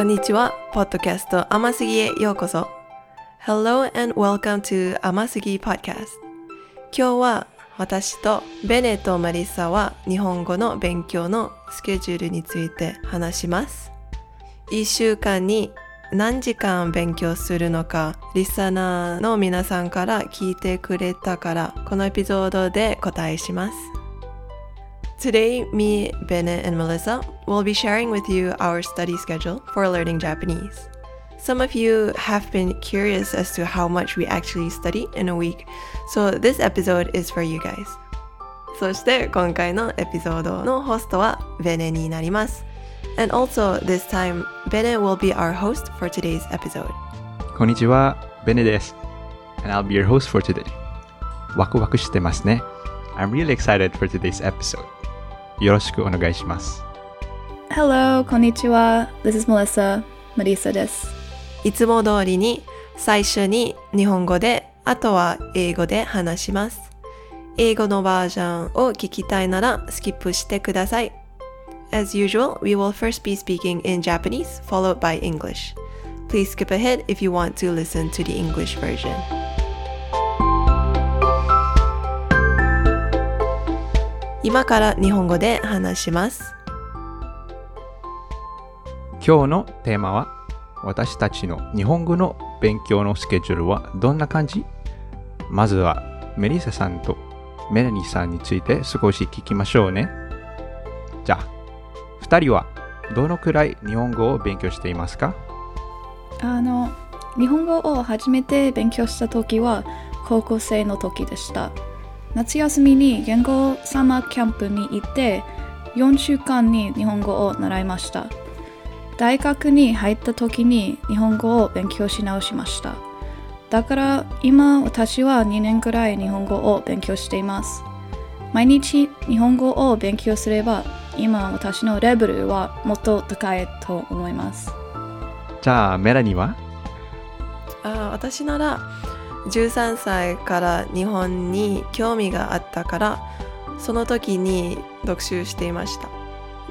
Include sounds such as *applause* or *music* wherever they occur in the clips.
こんにちは。ポッドキャスト甘すぎへようこそ。Hello and welcome to 甘すぎ Podcast。今日は私とベネとマリサは日本語の勉強のスケジュールについて話します。一週間に何時間勉強するのか、リスナーの皆さんから聞いてくれたから、このエピソードで答えします。Today, me, Bennett, and Melissa will be sharing with you our study schedule for learning Japanese. Some of you have been curious as to how much we actually study in a week, so this episode is for you guys. そして今回のエピソードのホストはベネになります。And also this time, Bene will be our host for today's episode. こんにちは、ベネです。And I'll be your host for today. ワクワクしてますね。I'm really excited for today's episode. よろしくお願いします。Hello, こんにちは。This is Melissa. Marisa です。いつも通りに最初に日本語で、あとは英語で話します。英語のバージョンを聞きたいならスキップしてください。As usual, we will first be speaking in Japanese, followed by English. Please skip ahead if you want to listen to the English version. 今から日本語で話します。今日のテーマは、私たちの日本語の勉強のスケジュールはどんな感じ？まずは、メリッサさんとメラニーさんについて少し聞きましょうね。じゃあ、二人はどのくらい日本語を勉強していますか？あの、日本語を初めて勉強した時は高校生の時でした。夏休みに言語サマーキャンプに行って4週間に日本語を習いました。大学に入った時に日本語を勉強し直しました。だから今私は2年くらい日本語を勉強しています。毎日日本語を勉強すれば今私のレベルはもっと高いと思います。じゃあ、メラニーは？あ私なら13歳から日本に興味があったからその時に読書していました。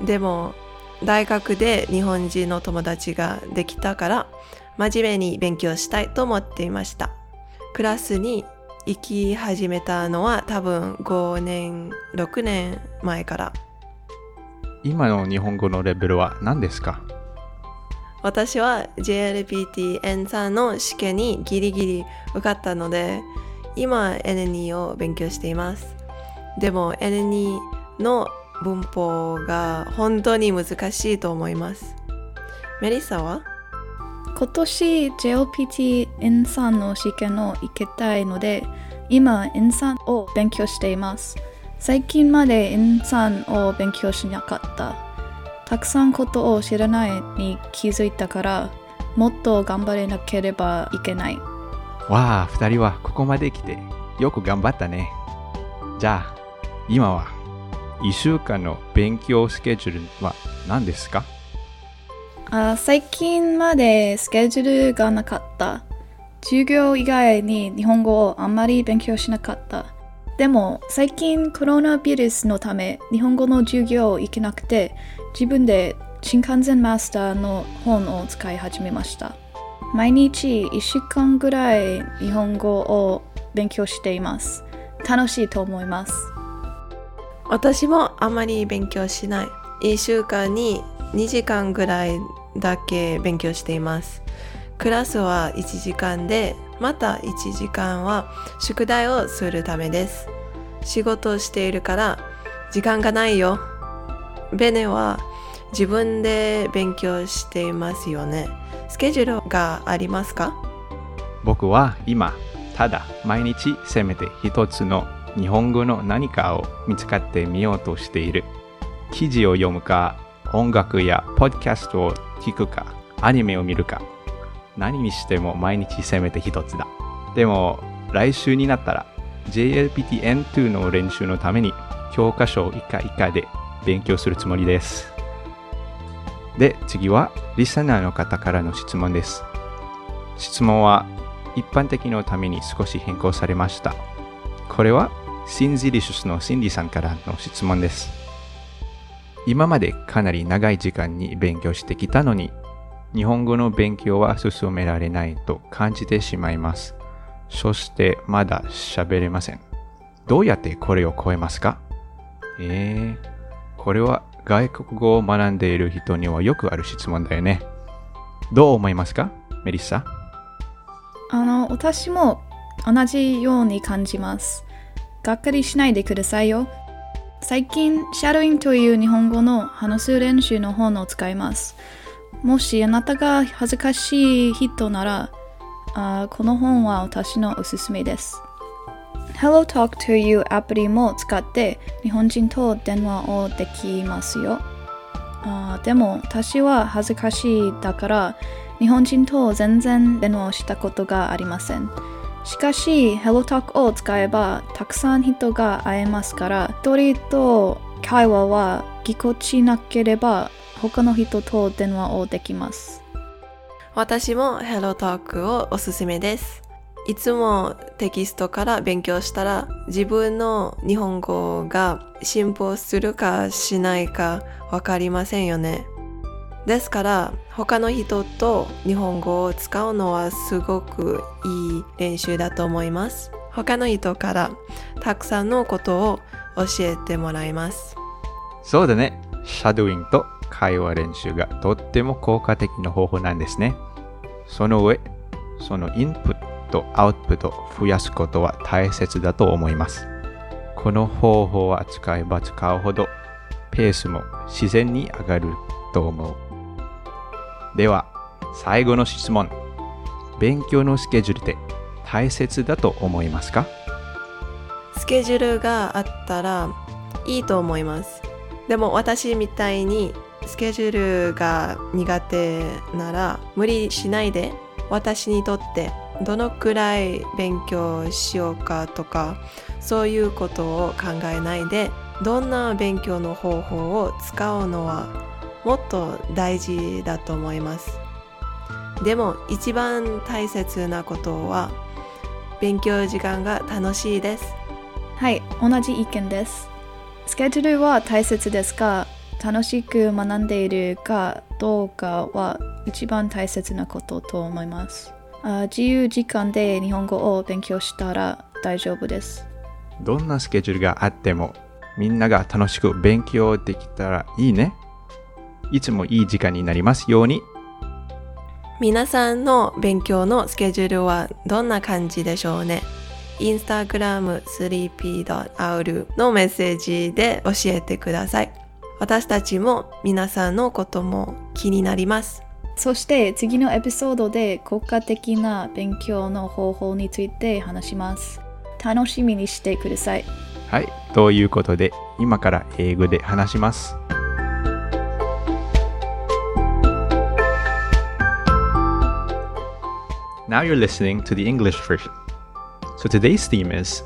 でも大学で日本人の友達ができたから真面目に勉強したいと思っていました。クラスに行き始めたのは多分5年6年前から。今の日本語のレベルは何ですか？私は JLPT-N3 の試験にギリギリ受かったので今 N2 を勉強しています。でも N2 の文法が本当に難しいと思います。メリサは？今年 JLPT N3 の試験を受けたいので今 N3 を勉強しています。最近まで N3 を勉強しなかった。たくさんことを知らないに気づいたからもっと頑張れなければいけない。わあ、二人はここまで来てよく頑張ったね。じゃあ、今は一週間の勉強スケジュールは何ですか？あ最近までスケジュールがなかった。授業以外に日本語をあんまり勉強しなかった。でも最近コロナウイルスのため日本語の授業行けなくて自分で新幹線マスターの本を使い始めました。毎日1週間ぐらい日本語を勉強しています。楽しいと思います。私もあまり勉強しない。1週間に2時間ぐらいだけ勉強しています。クラスは1時間でまた1時間は宿題をするためです。仕事をしているから時間がないよ。ベネは自分で勉強していますよねスケジュールがありますか？僕は今、ただ毎日せめて一つの日本語の何かを見つかってみようとしている。記事を読むか、音楽やポッドキャストを聞くか、アニメを見るか、何にしても毎日せめて一つだ。でも、来週になったら JLPT-N2 の練習のために教科書を以下以下で勉強するつもりです。で、次はリスナーの方からの質問です。質問は一般的のために少し変更されました。これはシンジリシュスのシンディさんからの質問です。今までかなり長い時間に勉強してきたのに、日本語の勉強は進められないと感じてしまいます。そしてまだ喋れません。どうやってこれを超えますか？えー、これは外国語を学んでいる人にはよくある質問だよね。どう思いますかメリッサ？あの、私も同じように感じます。がっかりしないでくださいよ。最近、シャドウインという日本語の話す練習の本を使います。もしあなたが恥ずかしい人なら、あこの本は私のおすすめです。HelloTalk というアプリも使って日本人と電話をできますよ。あでも私は恥ずかしいだから日本人と全然電話をしたことがありません。しかし、HelloTalk を使えばたくさん人が会えますから、一人と会話はぎこちなければ他の人と電話をできます。私も HelloTalk をおすすめです。いつもテキストから勉強したら自分の日本語が進歩するかしないかわかりませんよね。ですから他の人と日本語を使うのはすごくいい練習だと思います。他の人からたくさんのことを教えてもらいます。そうだね。シャドウイングと会話練習がとっても効果的な方法なんですね。その上、そのインプット、アウトプットを増やすことは大切だと思います。この方法は使えば使うほどペースも自然に上がると思う。では、最後の質問。勉強のスケジュールって大切だと思いますか？スケジュールがあったらいいと思います。でも私みたいにスケジュールが苦手なら無理しないで私にとってどのくらい勉強しようかとかそういうことを考えないでどんな勉強の方法を使うのはもっと大事だと思います。でも一番大切なことは勉強時間が楽しいです。はい、同じ意見です。スケジュールは大切ですが、楽しく学んでいるかどうかは一番大切なことと思います。あ自由時間で日本語を勉強したら大丈夫です。どんなスケジュールがあってもみんなが楽しく勉強できたらいいね。いつもいい時間になりますように。皆さんの勉強のスケジュールはどんな感じでしょうねインスタグラム 3p.aul のメッセージで教えてください。私たちも皆さんのことも気になります。そして次のエピソードで効果的な勉強の方法について話します。楽しみにしてください。はい。ということで、今から英語で話します。Now you're listening to the English version. So today's theme is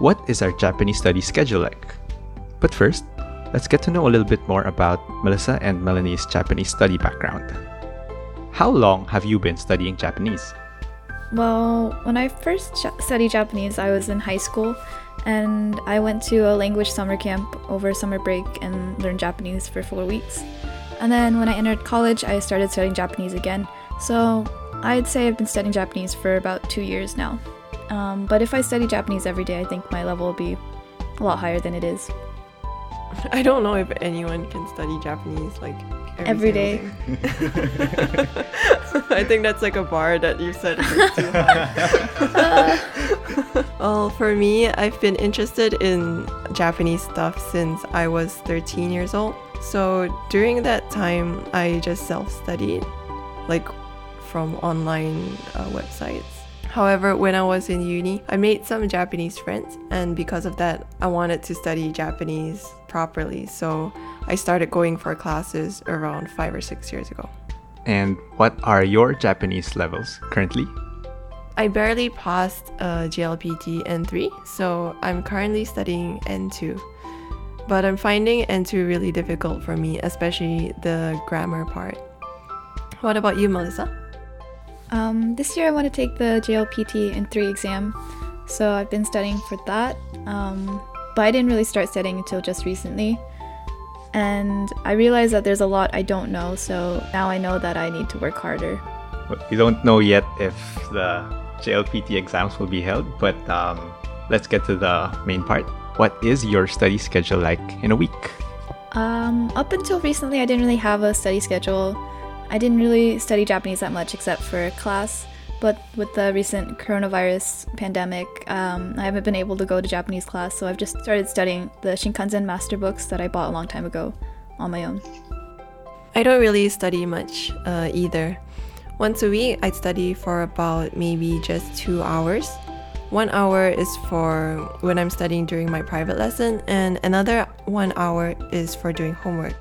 What is our Japanese study schedule like? But first, let's get to know a little bit more about Melissa and Melanie's Japanese study background. How long have you been studying Japanese? Well, when I first ja- studied Japanese, I was in high school and I went to a language summer camp over summer break and learned Japanese for four weeks. And then when I entered college, I started studying Japanese again. So I'd say I've been studying Japanese for about two years now. Um, but if I study Japanese every day, I think my level will be a lot higher than it is. *laughs* I don't know if anyone can study Japanese like Every single day. day. *laughs* I think that's like a bar that you said is too *laughs* high. *laughs* well, for me, I've been interested in Japanese stuff since I was 13 years old. So during that time, I just self studied, like from online uh, websites. However, when I was in uni, I made some Japanese friends, and because of that, I wanted to study Japanese properly. So I started going for classes around five or six years ago. And what are your Japanese levels currently? I barely passed uh, JLPT N3, so I'm currently studying N2. But I'm finding N2 really difficult for me, especially the grammar part. What about you, Melissa? Um, this year I want to take the JLPT N3 exam, so I've been studying for that. Um, but I didn't really start studying until just recently. And I realized that there's a lot I don't know, so now I know that I need to work harder. We don't know yet if the JLPT exams will be held, but um, let's get to the main part. What is your study schedule like in a week? Um, up until recently, I didn't really have a study schedule. I didn't really study Japanese that much except for class. But with the recent coronavirus pandemic, um, I haven't been able to go to Japanese class, so I've just started studying the Shin Kanzen master books that I bought a long time ago on my own. I don't really study much uh, either. Once a week, I study for about maybe just two hours. One hour is for when I'm studying during my private lesson, and another one hour is for doing homework.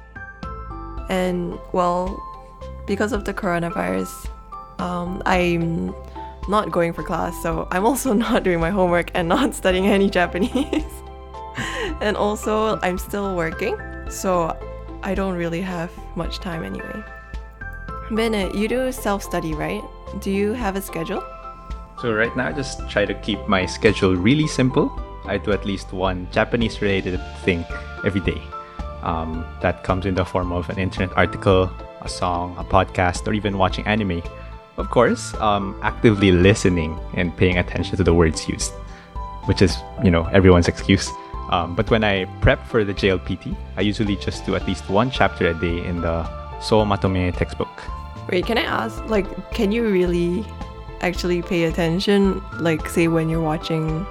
And well, because of the coronavirus, um, I'm not going for class, so I'm also *laughs* not doing my homework and not *laughs* studying any Japanese. *laughs* and also, I'm still working, so I don't really have much time anyway. Bennett, you do self study, right? Do you have a schedule? So right now, I just try to keep my schedule really simple. I do at least one Japanese-related thing every day. Um, that comes in the form of an internet article, a song, a podcast, or even watching anime. Of course, um, actively listening and paying attention to the words used, which is, you know, everyone's excuse. Um, but when I prep for the JLPT, I usually just do at least one chapter a day in the So Matome textbook. Wait, can I ask, like, can you really actually pay attention, like, say, when you're watching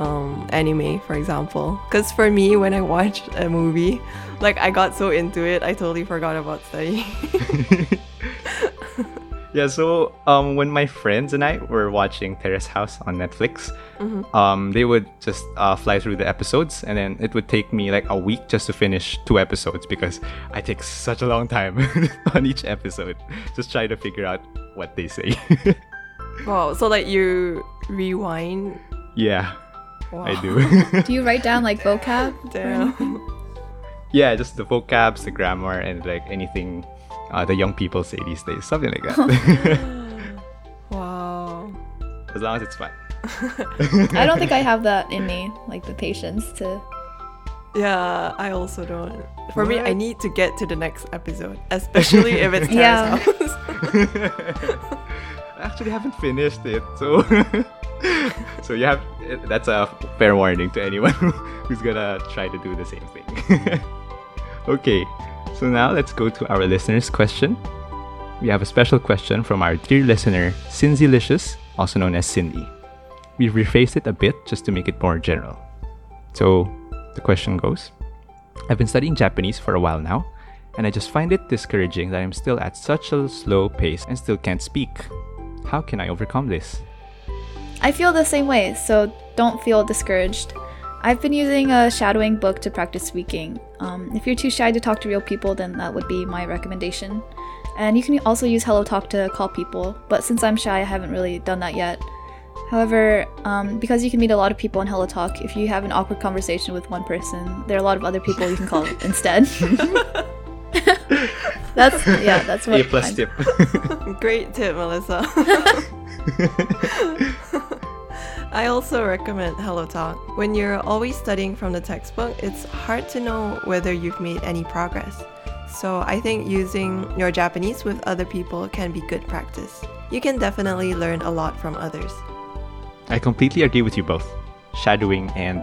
um, anime, for example? Because for me, when I watch a movie, like, I got so into it, I totally forgot about studying. *laughs* Yeah, so um, when my friends and I were watching Terrace House on Netflix, um, they would just uh, fly through the episodes, and then it would take me like a week just to finish two episodes because I take such a long time *laughs* on each episode, just trying to figure out what they say. *laughs* wow, so, like, you rewind? yeah, Wow. I do. *laughs* Do you write down like vocab? Damn. yeah, just the vocabs, the grammar, and like anything uh, the young people say these days, something like that. *laughs* *laughs* wow. as long as it's fun. I don't think I have that in me, like the patience to. Yeah, I also don't. For me, I need to get to the next episode, especially if it's Yeah. House. I actually haven't finished it, so *laughs* so you have that's a fair warning to anyone *laughs* who's gonna try to do the same thing. *laughs* okay, so now let's go to our listener's question. We have a special question from our dear listener, Cinzylicious, also known as Cindy. We've rephrased it a bit just to make it more general. So the question goes I've been studying Japanese for a while now, and I just find it discouraging that I'm still at such a slow pace and still can't speak. How can I overcome this? I feel the same way, so don't feel discouraged. I've been using a shadowing book to practice speaking. Um, if you're too shy to talk to real people, then that would be my recommendation. And you can also use HelloTalk to call people, but since I'm shy, I haven't really done that yet. However, um, because you can meet a lot of people on HelloTalk, if you have an awkward conversation with one person, there are a lot of other people you can call *laughs* instead. *laughs* that's yeah, that's what A plus I'm- tip. *laughs* Great tip, Melissa. I also recommend HelloTalk. When you're always studying from the textbook, it's hard to know whether you've made any progress. So I think using your Japanese with other people can be good practice. You can definitely learn a lot from others. I completely agree with you both. Shadowing and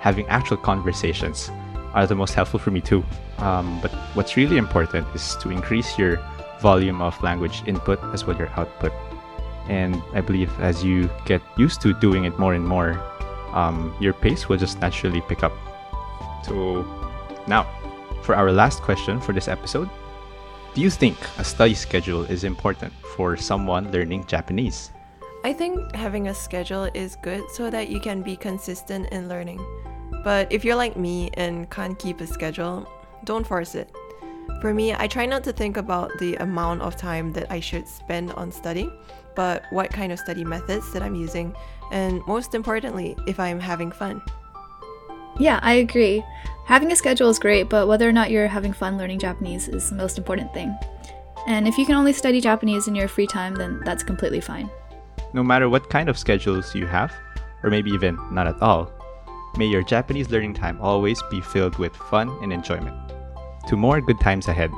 having actual conversations are the most helpful for me too. Um, but what's really important is to increase your volume of language input as well your output. And I believe as you get used to doing it more and more, um, your pace will just naturally pick up. So now, for our last question for this episode, do you think a study schedule is important for someone learning Japanese? I think having a schedule is good so that you can be consistent in learning. But if you're like me and can't keep a schedule, don't force it. For me, I try not to think about the amount of time that I should spend on studying, but what kind of study methods that I'm using, and most importantly, if I'm having fun. Yeah, I agree. Having a schedule is great, but whether or not you're having fun learning Japanese is the most important thing. And if you can only study Japanese in your free time, then that's completely fine. No matter what kind of schedules you have, or maybe even not at all, may your Japanese learning time always be filled with fun and enjoyment to more good times ahead.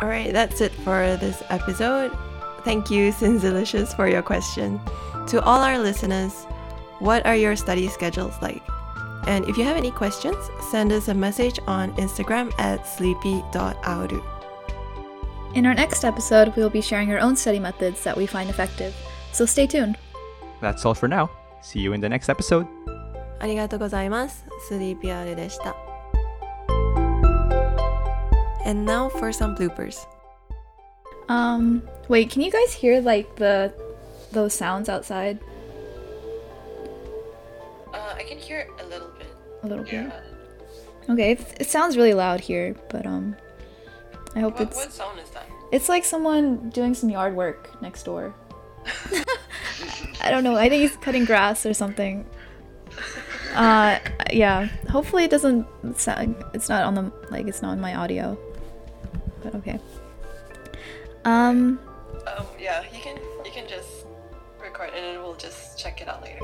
All right, that's it for this episode. Thank you, Sinzilicious, for your question. To all our listeners, what are your study schedules like? And if you have any questions, send us a message on Instagram at sleepy.auru. In our next episode, we will be sharing our own study methods that we find effective. So stay tuned. That's all for now. See you in the next episode. ありがとうございます。スリーピアルでした。 And now for some bloopers. Um, wait, can you guys hear like the those sounds outside Uh, I can hear a little bit. a little bit? Okay, it, it sounds really loud here, but um, I hope What, it's what sound is that? it's like someone doing some yard work next door. *laughs* I don't know. I think he's cutting grass or something. Uh, yeah. Hopefully it doesn't sound. It's not on the like. It's not in my audio. But okay. Um. Um, yeah, you can you can just record and we'll just check it out later.